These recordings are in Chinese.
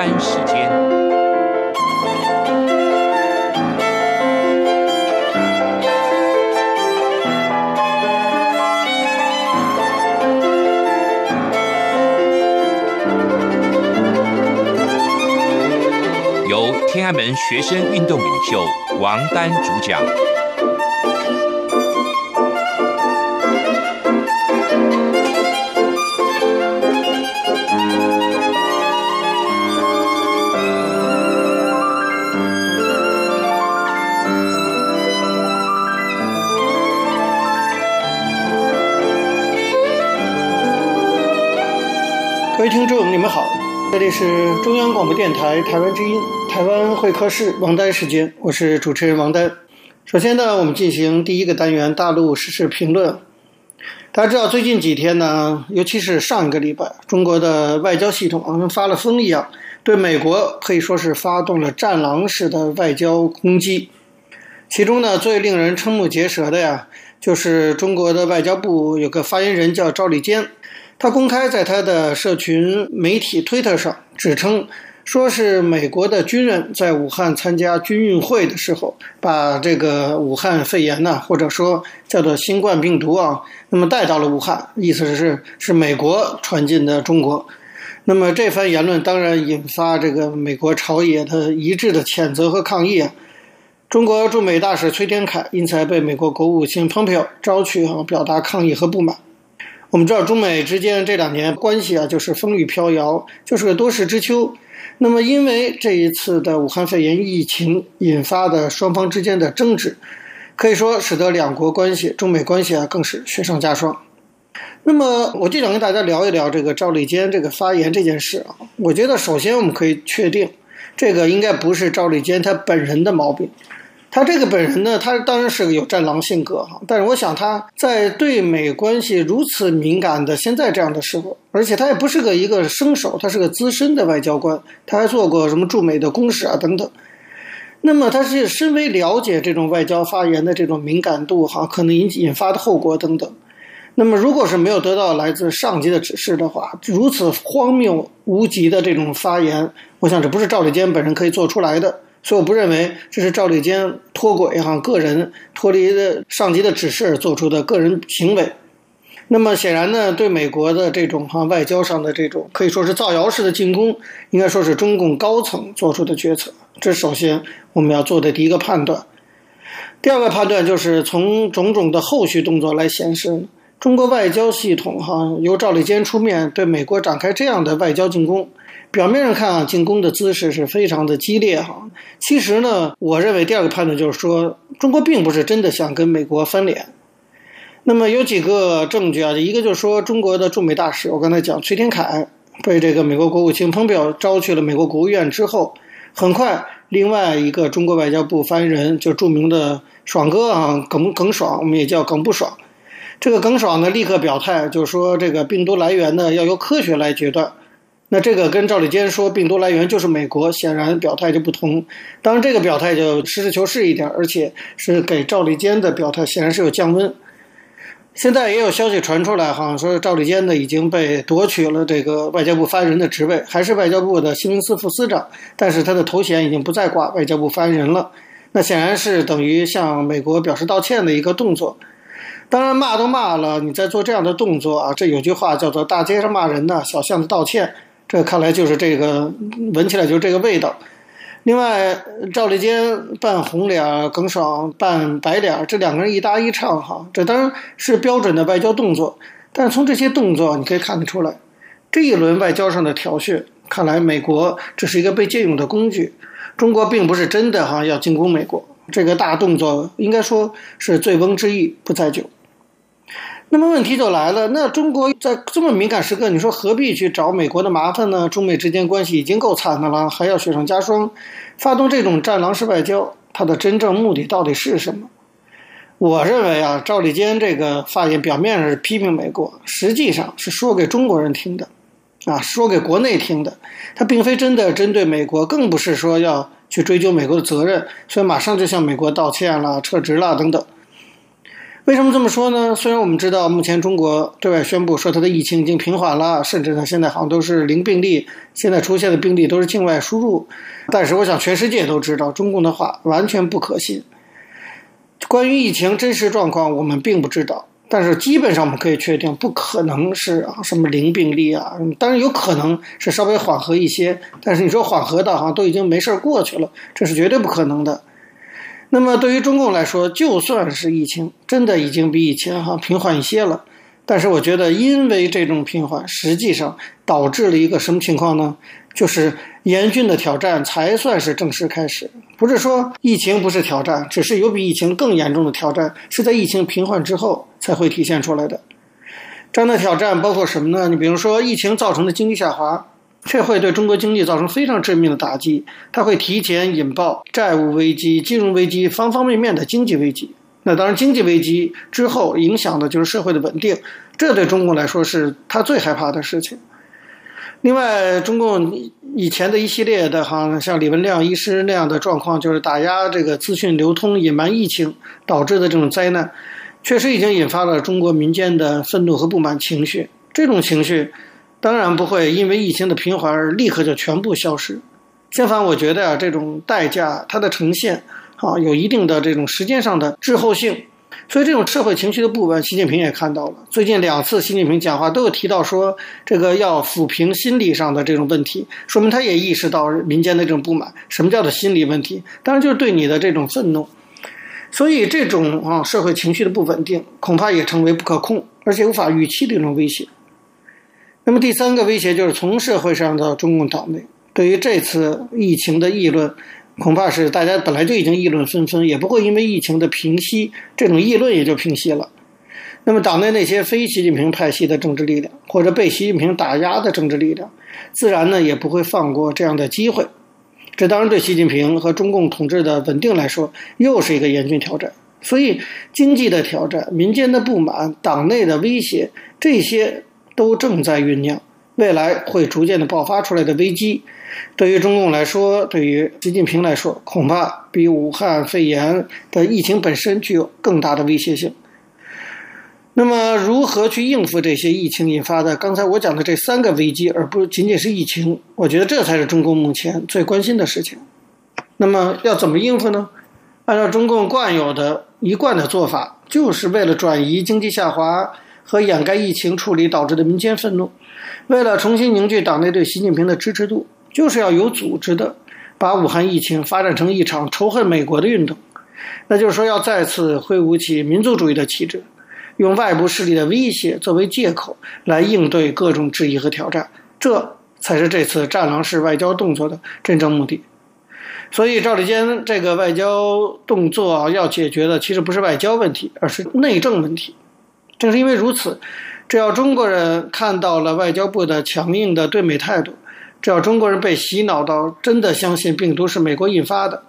单时间，由天安门学生运动领袖王丹主讲。听众，你们好，这里是中央广播电台台湾之音，台湾会客室王丹时间，我是主持人王丹。首先呢，我们进行第一个单元大陆时事评论。大家知道，最近几天呢，尤其是上一个礼拜，中国的外交系统跟发了疯一样，对美国可以说是发动了战狼式的外交攻击。其中呢，最令人瞠目结舌的呀，就是中国的外交部有个发言人叫赵立坚。他公开在他的社群媒体推特上指称，说是美国的军人在武汉参加军运会的时候，把这个武汉肺炎呢，或者说叫做新冠病毒啊，那么带到了武汉，意思是是美国传进的中国。那么这番言论当然引发这个美国朝野的一致的谴责和抗议啊。中国驻美大使崔天凯因此被美国国务卿蓬佩奥招去啊，表达抗议和不满。我们知道中美之间这两年关系啊，就是风雨飘摇，就是个多事之秋。那么，因为这一次的武汉肺炎疫情引发的双方之间的争执，可以说使得两国关系、中美关系啊，更是雪上加霜。那么，我就想跟大家聊一聊这个赵立坚这个发言这件事啊。我觉得，首先我们可以确定，这个应该不是赵立坚他本人的毛病。他这个本人呢，他当然是个有战狼性格哈，但是我想他在对美关系如此敏感的现在这样的时候，而且他也不是个一个生手，他是个资深的外交官，他还做过什么驻美的公使啊等等。那么他是深为了解这种外交发言的这种敏感度哈，可能引引发的后果等等。那么如果是没有得到来自上级的指示的话，如此荒谬无稽的这种发言，我想这不是赵立坚本人可以做出来的。所以我不认为这是赵立坚脱轨哈，个人脱离的上级的指示做出的个人行为。那么显然呢，对美国的这种哈外交上的这种可以说是造谣式的进攻，应该说是中共高层做出的决策。这首先我们要做的第一个判断。第二个判断就是从种种的后续动作来显示，中国外交系统哈由赵立坚出面对美国展开这样的外交进攻。表面上看啊，进攻的姿势是非常的激烈哈。其实呢，我认为第二个判断就是说，中国并不是真的想跟美国翻脸。那么有几个证据啊，一个就是说，中国的驻美大使，我刚才讲崔天凯被这个美国国务卿蓬佩奥招去了美国国务院之后，很快另外一个中国外交部发言人就著名的爽哥啊，耿耿爽，我们也叫耿不爽。这个耿爽呢，立刻表态，就说这个病毒来源呢，要由科学来决断。那这个跟赵立坚说病毒来源就是美国，显然表态就不同。当然，这个表态就实事求是一点，而且是给赵立坚的表态显然是有降温。现在也有消息传出来，好像说赵立坚呢已经被夺取了这个外交部发言人的职位，还是外交部的新闻司副司长，但是他的头衔已经不再挂外交部发言人了。那显然是等于向美国表示道歉的一个动作。当然骂都骂了，你再做这样的动作啊，这有句话叫做“大街上骂人呢，小巷子道歉”。这看来就是这个，闻起来就是这个味道。另外，赵立坚扮红脸，耿爽扮白脸，这两个人一搭一唱，哈，这当然是标准的外交动作。但是从这些动作，你可以看得出来，这一轮外交上的挑衅，看来美国这是一个被借用的工具。中国并不是真的哈要进攻美国，这个大动作应该说是醉翁之意不在酒。那么问题就来了，那中国在这么敏感时刻，你说何必去找美国的麻烦呢？中美之间关系已经够惨的了，还要雪上加霜，发动这种战狼式外交，它的真正目的到底是什么？我认为啊，赵立坚这个发言表面上是批评美国，实际上是说给中国人听的，啊，说给国内听的，他并非真的针对美国，更不是说要去追究美国的责任，所以马上就向美国道歉了、撤职了等等。为什么这么说呢？虽然我们知道目前中国对外宣布说它的疫情已经平缓了，甚至呢现在好像都是零病例，现在出现的病例都是境外输入，但是我想全世界都知道中共的话完全不可信。关于疫情真实状况，我们并不知道，但是基本上我们可以确定，不可能是啊什么零病例啊，当然有可能是稍微缓和一些，但是你说缓和的好像都已经没事过去了，这是绝对不可能的。那么对于中共来说，就算是疫情真的已经比以前哈平缓一些了，但是我觉得，因为这种平缓，实际上导致了一个什么情况呢？就是严峻的挑战才算是正式开始。不是说疫情不是挑战，只是有比疫情更严重的挑战是在疫情平缓之后才会体现出来的。这样的挑战包括什么呢？你比如说疫情造成的经济下滑。这会对中国经济造成非常致命的打击，它会提前引爆债务危机、金融危机、方方面面的经济危机。那当然，经济危机之后影响的就是社会的稳定，这对中共来说是他最害怕的事情。另外，中共以前的一系列的，哈像李文亮医师那样的状况，就是打压这个资讯流通、隐瞒疫情导致的这种灾难，确实已经引发了中国民间的愤怒和不满情绪。这种情绪。当然不会因为疫情的平缓而立刻就全部消失，相反，我觉得啊，这种代价它的呈现啊，有一定的这种时间上的滞后性，所以这种社会情绪的不稳，习近平也看到了。最近两次习近平讲话都有提到说，这个要抚平心理上的这种问题，说明他也意识到民间的这种不满。什么叫做心理问题？当然就是对你的这种愤怒。所以这种啊社会情绪的不稳定，恐怕也成为不可控而且无法预期的一种威胁。那么第三个威胁就是从社会上到中共党内，对于这次疫情的议论，恐怕是大家本来就已经议论纷纷，也不会因为疫情的平息，这种议论也就平息了。那么党内那些非习近平派系的政治力量，或者被习近平打压的政治力量，自然呢也不会放过这样的机会。这当然对习近平和中共统治的稳定来说，又是一个严峻挑战。所以经济的挑战、民间的不满、党内的威胁，这些。都正在酝酿，未来会逐渐的爆发出来的危机，对于中共来说，对于习近平来说，恐怕比武汉肺炎的疫情本身具有更大的威胁性。那么，如何去应付这些疫情引发的刚才我讲的这三个危机，而不仅仅是疫情？我觉得这才是中共目前最关心的事情。那么，要怎么应付呢？按照中共惯有的一贯的做法，就是为了转移经济下滑。和掩盖疫情处理导致的民间愤怒，为了重新凝聚党内对习近平的支持度，就是要有组织的把武汉疫情发展成一场仇恨美国的运动。那就是说，要再次挥舞起民族主义的旗帜，用外部势力的威胁作为借口来应对各种质疑和挑战，这才是这次战狼式外交动作的真正目的。所以，赵立坚这个外交动作要解决的，其实不是外交问题，而是内政问题。正是因为如此，只要中国人看到了外交部的强硬的对美态度，只要中国人被洗脑到真的相信病毒是美国引发的，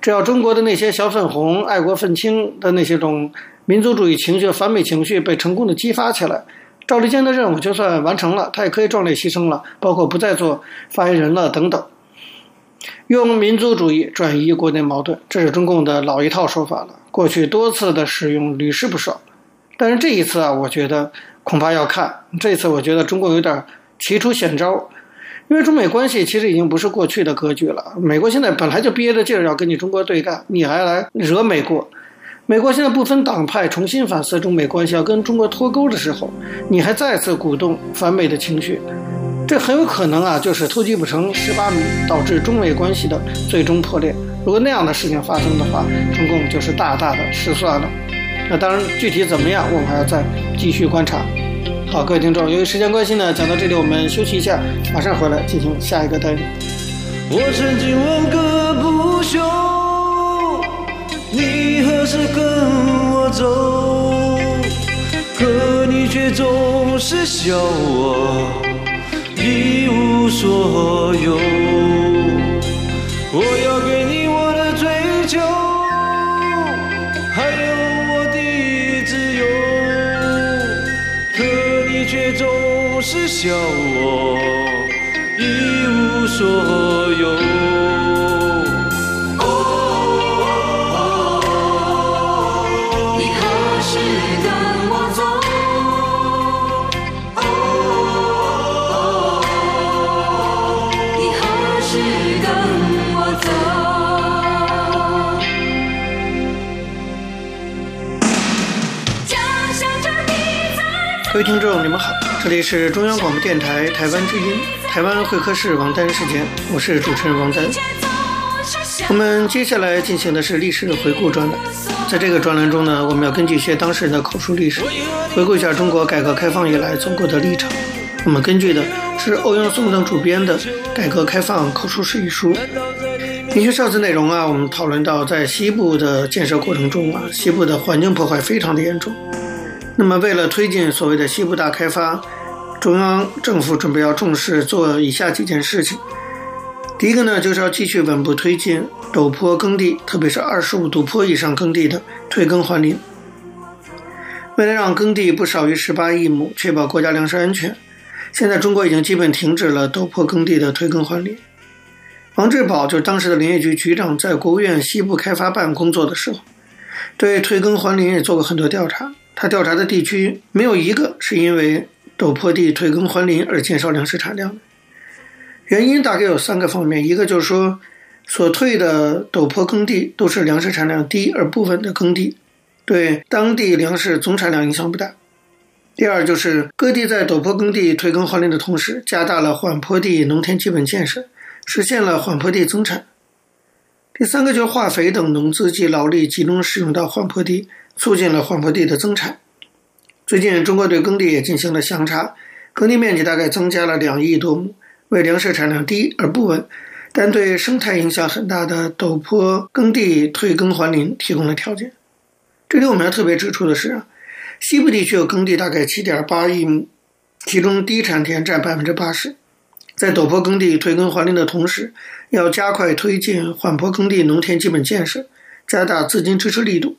只要中国的那些小粉红、爱国愤青的那些种民族主义情绪、反美情绪被成功的激发起来，赵立坚的任务就算完成了，他也可以壮烈牺牲了，包括不再做发言人了等等。用民族主义转移国内矛盾，这是中共的老一套说法了，过去多次的使用屡试不爽。但是这一次啊，我觉得恐怕要看。这次我觉得中国有点奇出险招，因为中美关系其实已经不是过去的格局了。美国现在本来就憋着劲儿要跟你中国对干，你还来惹美国？美国现在不分党派重新反思中美关系，要跟中国脱钩的时候，你还再次鼓动反美的情绪，这很有可能啊，就是偷鸡不成蚀把米，导致中美关系的最终破裂。如果那样的事情发生的话，中共就是大大的失算了。那当然，具体怎么样，我们还要再继续观察。好，各位听众，由于时间关系呢，讲到这里，我们休息一下，马上回来进行下一个单元。我曾经问个不休，你何时跟我走？可你却总是笑我一无所有。众，你们好，这里是中央广播电台台湾之音，台湾会客室王丹时间，我是主持人王丹。我们接下来进行的是历史回顾专栏，在这个专栏中呢，我们要根据一些当事人的口述历史，回顾一下中国改革开放以来走过的历程。我们根据的是欧阳松等主编的《改革开放口述史》一书。根据上次内容啊，我们讨论到在西部的建设过程中啊，西部的环境破坏非常的严重。那么，为了推进所谓的西部大开发，中央政府准备要重视做以下几件事情。第一个呢，就是要继续稳步推进陡坡耕地，特别是二十五度坡以上耕地的退耕还林。为了让耕地不少于十八亿亩，确保国家粮食安全，现在中国已经基本停止了陡坡耕地的退耕还林。王志宝就是当时的林业局局长，在国务院西部开发办工作的时候，对退耕还林也做过很多调查。他调查的地区没有一个是因为陡坡地退耕还林而减少粮食产量的，原因大概有三个方面：一个就是说，所退的陡坡耕地都是粮食产量低而不稳的耕地，对当地粮食总产量影响不大；第二就是各地在陡坡耕地退耕还林的同时，加大了缓坡地农田基本建设，实现了缓坡地增产；第三个就是化肥等农资及劳力集中使用到缓坡地。促进了缓坡地的增产。最近，中国对耕地也进行了详查，耕地面积大概增加了两亿多亩，为粮食产量低而不稳，但对生态影响很大的陡坡耕地退耕还林提供了条件。这里我们要特别指出的是，西部地区有耕地大概七点八亿亩，其中低产田占百分之八十。在陡坡耕地退耕还林的同时，要加快推进缓坡耕地农田基本建设，加大资金支持力度。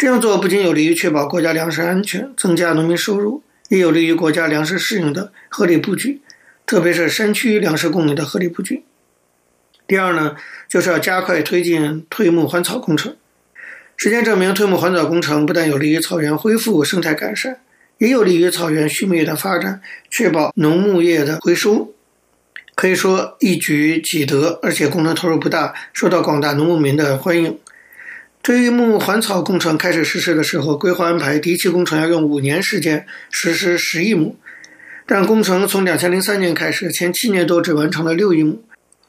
这样做不仅有利于确保国家粮食安全、增加农民收入，也有利于国家粮食适应的合理布局，特别是山区粮食供应的合理布局。第二呢，就是要加快推进退牧还草工程。实践证明，退牧还草工程不但有利于草原恢复、生态改善，也有利于草原畜牧业的发展，确保农牧业的回收。可以说一举几得，而且工程投入不大，受到广大农牧民的欢迎。退牧还草工程开始实施的时候，规划安排第一期工程要用五年时间实施十亿亩，但工程从两千零三年开始，前七年都只完成了六亿亩，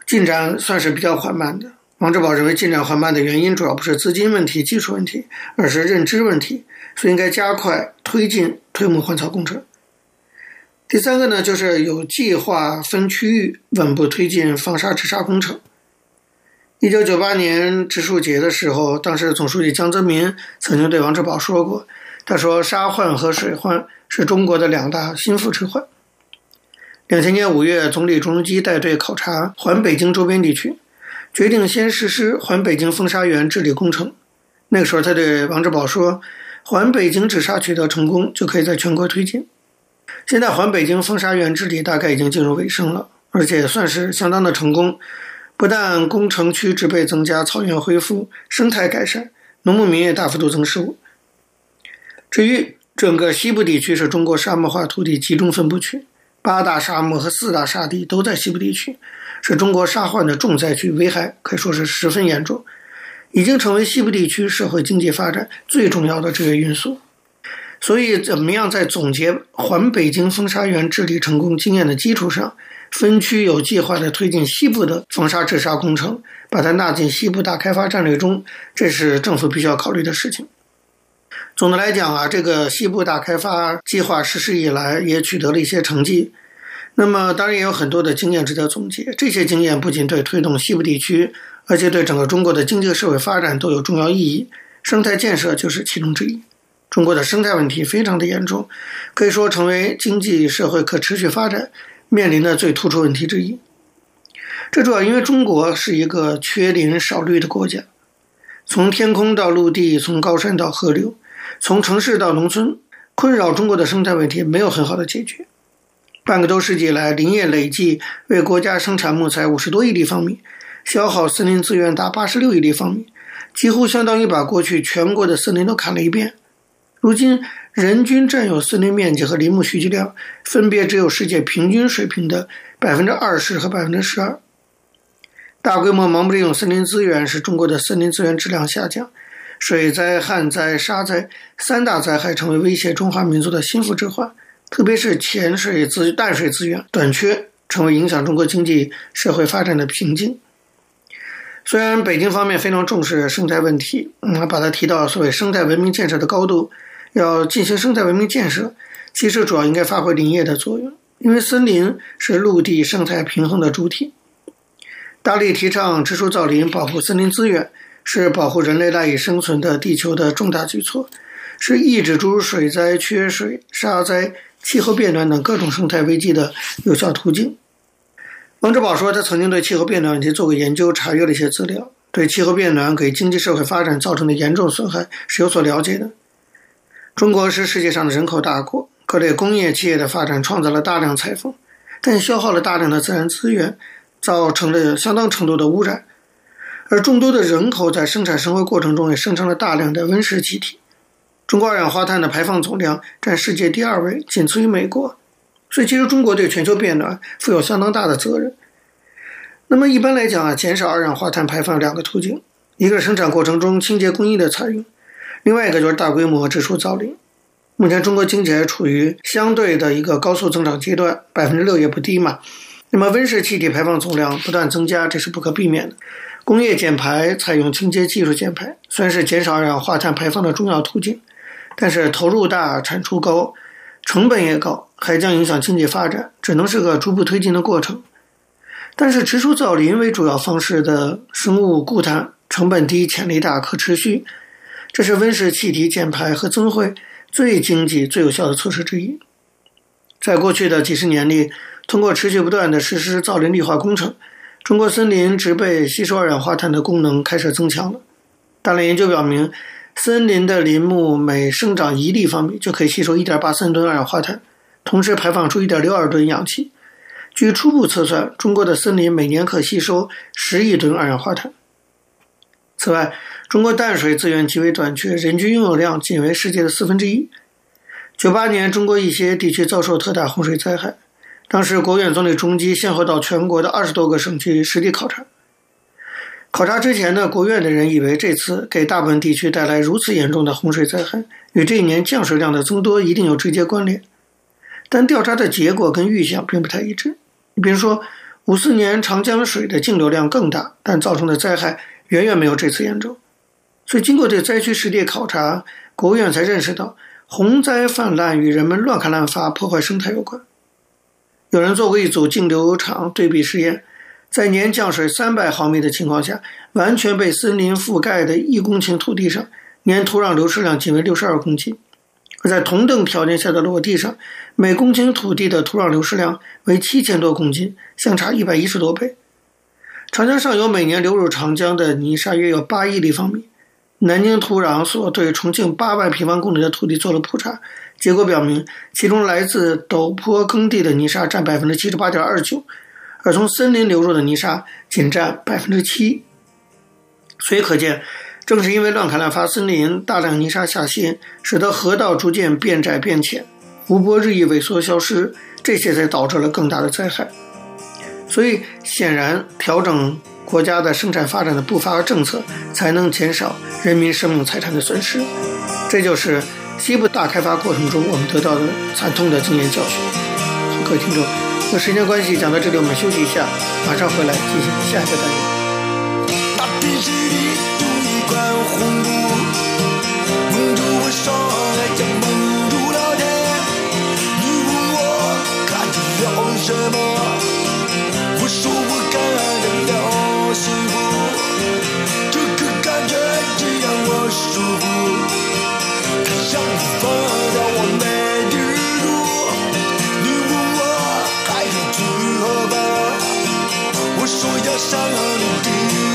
进展算是比较缓慢的。王志宝认为，进展缓慢的原因主要不是资金问题、技术问题，而是认知问题，所以应该加快推进退牧还草工程。第三个呢，就是有计划分区域稳步推进防沙治沙工程。一九九八年植树节的时候，当时总书记江泽民曾经对王志宝说过：“他说沙患和水患是中国的两大心腹之患。”两千年五月，总理朱镕基带队考察环北京周边地区，决定先实施环北京风沙源治理工程。那个时候，他对王志宝说：“环北京治沙取得成功，就可以在全国推进。”现在，环北京风沙源治理大概已经进入尾声了，而且算是相当的成功。不但工程区植被增加，草原恢复，生态改善，农牧民也大幅度增收。至于整个西部地区是中国沙漠化土地集中分布区，八大沙漠和四大沙地都在西部地区，是中国沙患的重灾区，危害可以说是十分严重，已经成为西部地区社会经济发展最重要的制约因素。所以，怎么样在总结环北京风沙源治理成功经验的基础上，分区有计划地推进西部的防沙治沙工程，把它纳进西部大开发战略中，这是政府必须要考虑的事情。总的来讲啊，这个西部大开发计划实施以来，也取得了一些成绩。那么，当然也有很多的经验值得总结。这些经验不仅对推动西部地区，而且对整个中国的经济社会发展都有重要意义。生态建设就是其中之一。中国的生态问题非常的严重，可以说成为经济社会可持续发展面临的最突出问题之一，这主要因为中国是一个缺林少绿的国家，从天空到陆地，从高山到河流，从城市到农村，困扰中国的生态问题没有很好的解决。半个多世纪来，林业累计为国家生产木材五十多亿立方米，消耗森林资源达八十六亿立方米，几乎相当于把过去全国的森林都砍了一遍。如今，人均占有森林面积和林木蓄积量分别只有世界平均水平的百分之二十和百分之十二。大规模盲目利用森林资源，使中国的森林资源质量下降，水灾、旱灾、沙灾三大灾害成为威胁中华民族的心腹之患，特别是浅水资淡水资源短缺，成为影响中国经济社会发展的瓶颈。虽然北京方面非常重视生态问题，嗯，把它提到所谓生态文明建设的高度，要进行生态文明建设，其实主要应该发挥林业的作用，因为森林是陆地生态平衡的主体。大力提倡植树造林，保护森林资源。是保护人类赖以生存的地球的重大举措，是抑制诸如水灾、缺水、沙灾、气候变暖等各种生态危机的有效途径。王志宝说，他曾经对气候变暖问题做过研究，查阅了一些资料，对气候变暖给经济社会发展造成的严重损害是有所了解的。中国是世界上的人口大国，各类工业企业的发展创造了大量财富，但消耗了大量的自然资源，造成了相当程度的污染。而众多的人口在生产生活过程中也生成了大量的温室气体，中国二氧化碳的排放总量占世界第二位，仅次于美国。所以，其实中国对全球变暖负有相当大的责任。那么，一般来讲啊，减少二氧化碳排放两个途径：一个是生产过程中清洁工艺的采用，另外一个就是大规模植树造林。目前，中国经济还处于相对的一个高速增长阶段，百分之六也不低嘛。那么，温室气体排放总量不断增加，这是不可避免的。工业减排采用清洁技术减排，虽然是减少二氧化碳排放的重要途径，但是投入大、产出高、成本也高，还将影响经济发展，只能是个逐步推进的过程。但是植树造林为主要方式的生物固碳，成本低、潜力大、可持续，这是温室气体减排和增汇最经济、最有效的措施之一。在过去的几十年里，通过持续不断的实施造林绿化工程。中国森林植被吸收二氧化碳的功能开始增强了。大量研究表明，森林的林木每生长一立方米就可以吸收一点八三吨二氧化碳，同时排放出一点六二吨氧气。据初步测算，中国的森林每年可吸收十亿吨二氧化碳。此外，中国淡水资源极为短缺，人均拥有量仅为世界的四分之一。九八年，中国一些地区遭受特大洪水灾害。当时，国务院总理钟基先后到全国的二十多个省区实地考察。考察之前呢，国务院的人以为这次给大部分地区带来如此严重的洪水灾害，与这一年降水量的增多一定有直接关联。但调查的结果跟预想并不太一致。你比如说，五四年长江水的径流量更大，但造成的灾害远远没有这次严重。所以，经过对灾区实地考察，国务院才认识到，洪灾泛滥与人们乱砍滥伐、破坏生态有关。有人做过一组径流场对比实验，在年降水三百毫米的情况下，完全被森林覆盖的一公顷土地上，年土壤流失量仅为六十二公斤；而在同等条件下的裸地上，每公顷土地的土壤流失量为七千多公斤，相差一百一十多倍。长江上游每年流入长江的泥沙约有八亿立方米。南京土壤所对重庆八万平方公里的土地做了普查。结果表明，其中来自陡坡耕地的泥沙占百分之七十八点二九，而从森林流入的泥沙仅占百分之七。所以可见，正是因为乱砍滥伐森林，大量泥沙下陷，使得河道逐渐变窄变浅，湖泊日益萎缩消失，这些才导致了更大的灾害。所以，显然调整国家的生产发展的步伐和政策，才能减少人民生命财产的损失。这就是。西部大开发过程中，我们得到的惨痛的经验教训。好，各位听众，那时间关系，讲到这里，我们休息一下，马上回来进行下一个单元。我说要上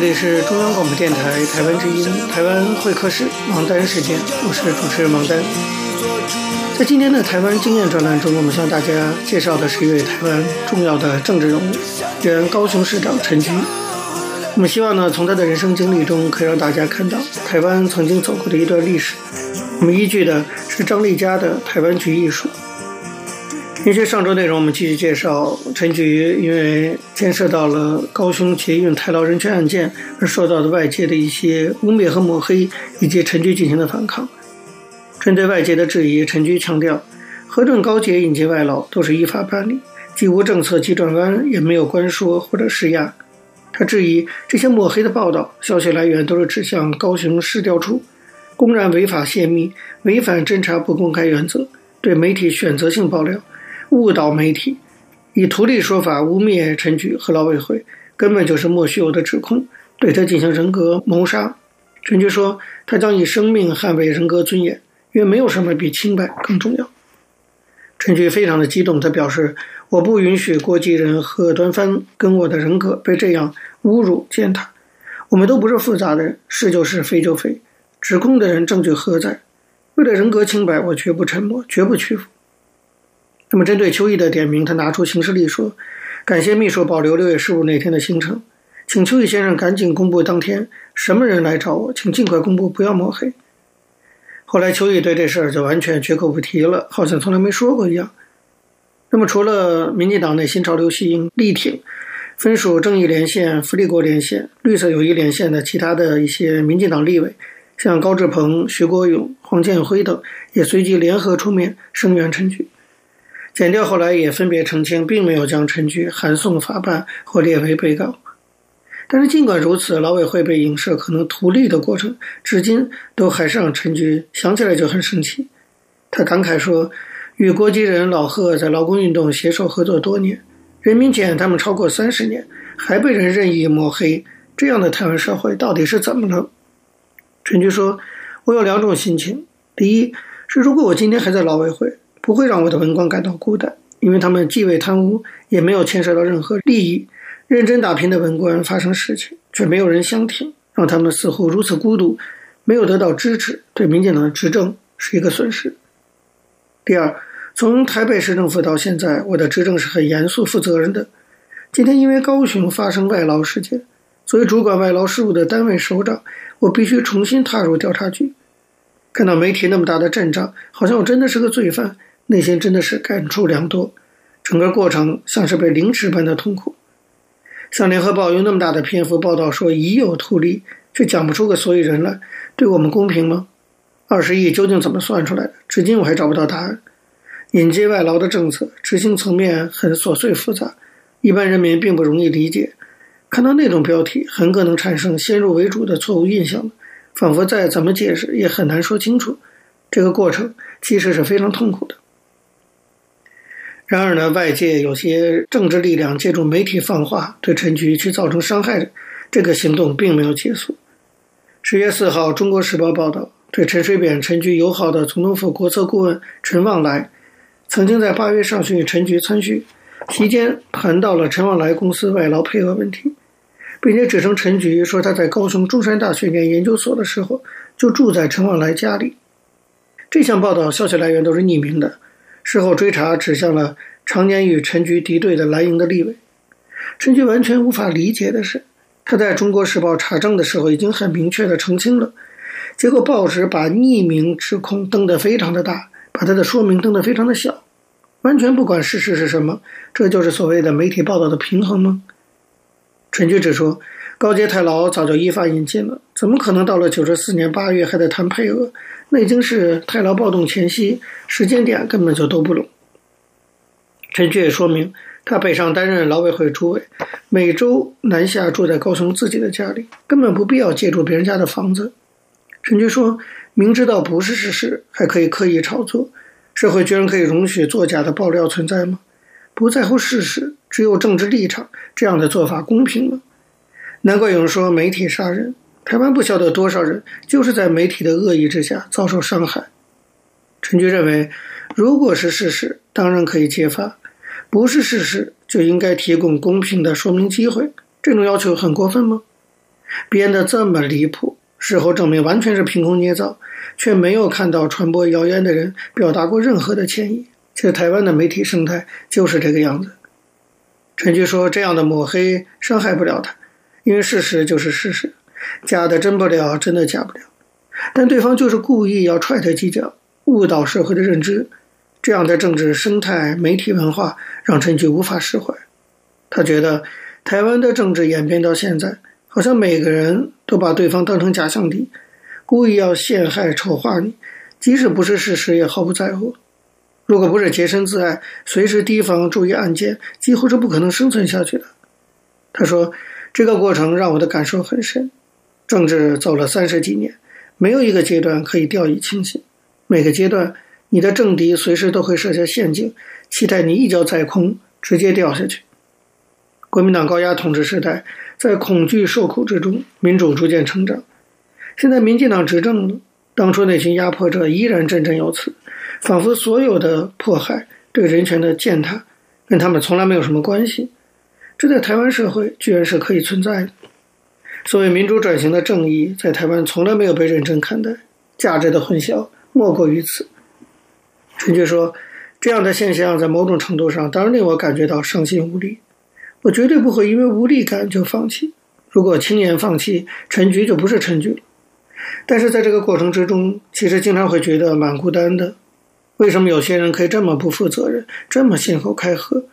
这里是中央广播电台台湾之音台湾会客室王丹时间，我是主持人王丹。在今天的台湾经验专栏中，我们向大家介绍的是一位台湾重要的政治人物，原高雄市长陈菊。我们希望呢，从他的人生经历中，可以让大家看到台湾曾经走过的一段历史。我们依据的是张丽佳的《台湾局艺术》。延续上周内容，我们继续介绍陈菊，因为牵涉到了高雄捷运太劳人权案件而受到的外界的一些污蔑和抹黑，以及陈菊进行的反抗。针对外界的质疑，陈菊强调，核准高捷引进外劳都是依法办理，既无政策急转弯，也没有关说或者施压。他质疑这些抹黑的报道，消息来源都是指向高雄市调处，公然违法泄密，违反侦查不公开原则，对媒体选择性爆料。误导媒体，以图利说法污蔑陈菊和劳委会，根本就是莫须有的指控，对他进行人格谋杀。陈菊说，他将以生命捍卫人格尊严，因为没有什么比清白更重要。陈菊非常的激动，他表示：“我不允许国际人和端帆跟我的人格被这样侮辱践踏。我们都不是复杂的人，是就是，非就非。指控的人证据何在？为了人格清白，我绝不沉默，绝不屈服。”那么，针对邱毅的点名，他拿出行事历说：“感谢秘书保留六月十五那天的行程，请邱毅先生赶紧公布当天什么人来找我，请尽快公布，不要抹黑。”后来，邱毅对这事儿就完全绝口不提了，好像从来没说过一样。那么，除了民进党内新潮流系力力挺、分属正义连线、福利国连线、绿色友谊连线的其他的一些民进党立委，像高志鹏、徐国勇、黄建辉等，也随即联合出面声援陈菊。检调后来也分别澄清，并没有将陈菊函送法办或列为被告。但是尽管如此，劳委会被影射可能图利的过程，至今都还是让陈菊想起来就很生气。他感慨说：“与国际人老贺在劳工运动携手合作多年，人民检他们超过三十年，还被人任意抹黑，这样的台湾社会到底是怎么了？”陈菊说：“我有两种心情，第一是如果我今天还在劳委会。”不会让我的文官感到孤单，因为他们既未贪污，也没有牵涉到任何利益。认真打拼的文官发生事情，却没有人相挺，让他们似乎如此孤独，没有得到支持，对民进党的执政是一个损失。第二，从台北市政府到现在，我的执政是很严肃、负责任的。今天因为高雄发生外劳事件，作为主管外劳事务的单位首长，我必须重新踏入调查局。看到媒体那么大的阵仗，好像我真的是个罪犯。内心真的是感触良多，整个过程像是被凌迟般的痛苦。像联合报用那么大的篇幅报道说已有图利，却讲不出个所以然来，对我们公平吗？二十亿究竟怎么算出来的？至今我还找不到答案。引进外劳的政策执行层面很琐碎复杂，一般人民并不容易理解。看到那种标题，很可能产生先入为主的错误印象，仿佛再怎么解释也很难说清楚。这个过程其实是非常痛苦的。然而呢，外界有些政治力量借助媒体放话，对陈菊去造成伤害这个行动并没有结束。十月四号，《中国时报》报道，对陈水扁、陈菊友好的总统府国策顾问陈旺来，曾经在八月上旬与陈菊参叙，期间谈到了陈旺来公司外劳配额问题，并且指称陈菊说他在高雄中山大学念研究所的时候就住在陈旺来家里。这项报道消息来源都是匿名的。事后追查指向了常年与陈菊敌对的蓝营的立委。陈菊完全无法理解的是，他在中国时报查证的时候已经很明确的澄清了，结果报纸把匿名指控登得非常的大，把他的说明登得非常的小，完全不管事实是什么。这就是所谓的媒体报道的平衡吗？陈菊指出，高捷台劳早就依法引进了，怎么可能到了九十四年八月还在谈配额？那已经是台劳暴动前夕，时间点根本就都不拢。陈菊也说明，他北上担任劳委会主委，每周南下住在高雄自己的家里，根本不必要借住别人家的房子。陈菊说，明知道不是事实，还可以刻意炒作，社会居然可以容许作假的爆料存在吗？不在乎事实，只有政治立场，这样的做法公平吗？难怪有人说媒体杀人。台湾不晓得多少人就是在媒体的恶意之下遭受伤害。陈菊认为，如果是事实，当然可以揭发；不是事实，就应该提供公平的说明机会。这种要求很过分吗？编得这么离谱，事后证明完全是凭空捏造，却没有看到传播谣言的人表达过任何的歉意。其实台湾的媒体生态就是这个样子。陈菊说：“这样的抹黑伤害不了他，因为事实就是事实，假的真不了，真的假不了。但对方就是故意要踹他几脚，误导社会的认知。这样的政治生态、媒体文化，让陈菊无法释怀。他觉得台湾的政治演变到现在，好像每个人都把对方当成假想敌，故意要陷害、丑化你，即使不是事实，也毫不在乎。”如果不是洁身自爱，随时提防、注意案件，几乎是不可能生存下去的。他说：“这个过程让我的感受很深。政治走了三十几年，没有一个阶段可以掉以轻心。每个阶段，你的政敌随时都会设下陷阱，期待你一脚踩空，直接掉下去。国民党高压统治时代，在恐惧受苦之中，民主逐渐成长。现在民进党执政，当初那群压迫者依然振振有词。”仿佛所有的迫害、对人权的践踏，跟他们从来没有什么关系。这在台湾社会居然是可以存在的。所谓民主转型的正义，在台湾从来没有被认真看待，价值的混淆莫过于此。陈菊说：“这样的现象在某种程度上，当然令我感觉到伤心无力。我绝对不会因为无力感就放弃。如果轻言放弃，陈菊就不是陈菊了。但是在这个过程之中，其实经常会觉得蛮孤单的。”为什么有些人可以这么不负责任，这么信口开河？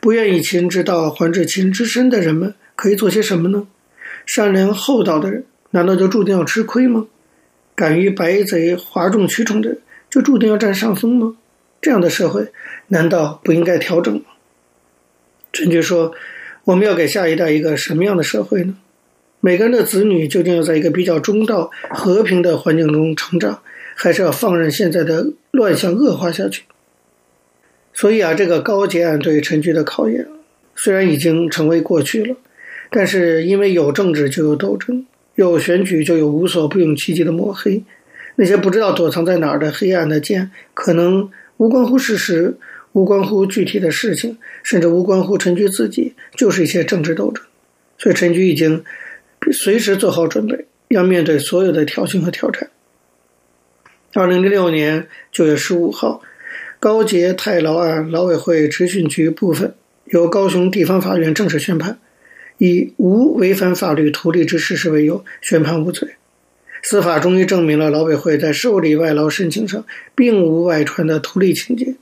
不愿以其人之道还治其人之身的人们可以做些什么呢？善良厚道的人难道就注定要吃亏吗？敢于白贼哗众取宠的人就注定要占上风吗？这样的社会难道不应该调整吗？陈菊说：“我们要给下一代一个什么样的社会呢？每个人的子女究竟要在一个比较中道、和平的环境中成长？”还是要放任现在的乱象恶化下去。所以啊，这个高捷案对陈菊的考验，虽然已经成为过去了，但是因为有政治就有斗争，有选举就有无所不用其极的抹黑。那些不知道躲藏在哪儿的黑暗的剑，可能无关乎事实，无关乎具体的事情，甚至无关乎陈局自己，就是一些政治斗争。所以陈局已经随时做好准备，要面对所有的挑衅和挑战。二零零六年九月十五号，高捷太劳案劳委会执行局部分由高雄地方法院正式宣判，以无违反法律图利之事实为由宣判无罪。司法终于证明了劳委会在受理外劳申请上并无外传的图利情节，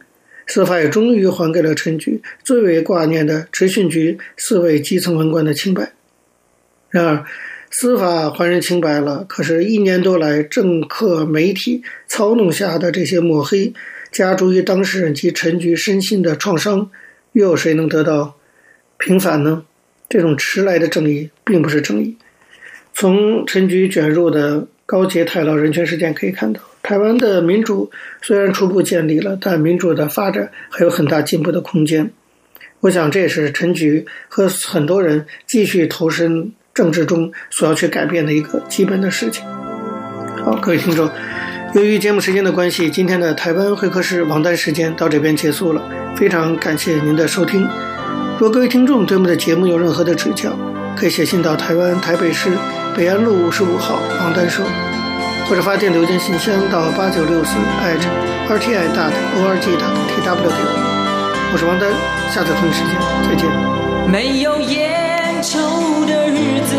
司法也终于还给了陈局最为挂念的质询局四位基层文官的清白。然而，司法还人清白了，可是，一年多来政客媒体操弄下的这些抹黑，加诸于当事人及陈局身心的创伤，又有谁能得到平反呢？这种迟来的正义并不是正义。从陈菊卷入的高捷太劳人权事件可以看到，台湾的民主虽然初步建立了，但民主的发展还有很大进步的空间。我想，这也是陈菊和很多人继续投身。政治中所要去改变的一个基本的事情。好，各位听众，由于节目时间的关系，今天的台湾会客室王丹时间到这边结束了。非常感谢您的收听。若各位听众对我们的节目有任何的指教，可以写信到台湾台北市北安路五十五号王丹收，或者发电邮件信箱到八九六四 @rti dot org dot tw 给我。我是王丹，下次同一时间再见。没有烟抽。的日子，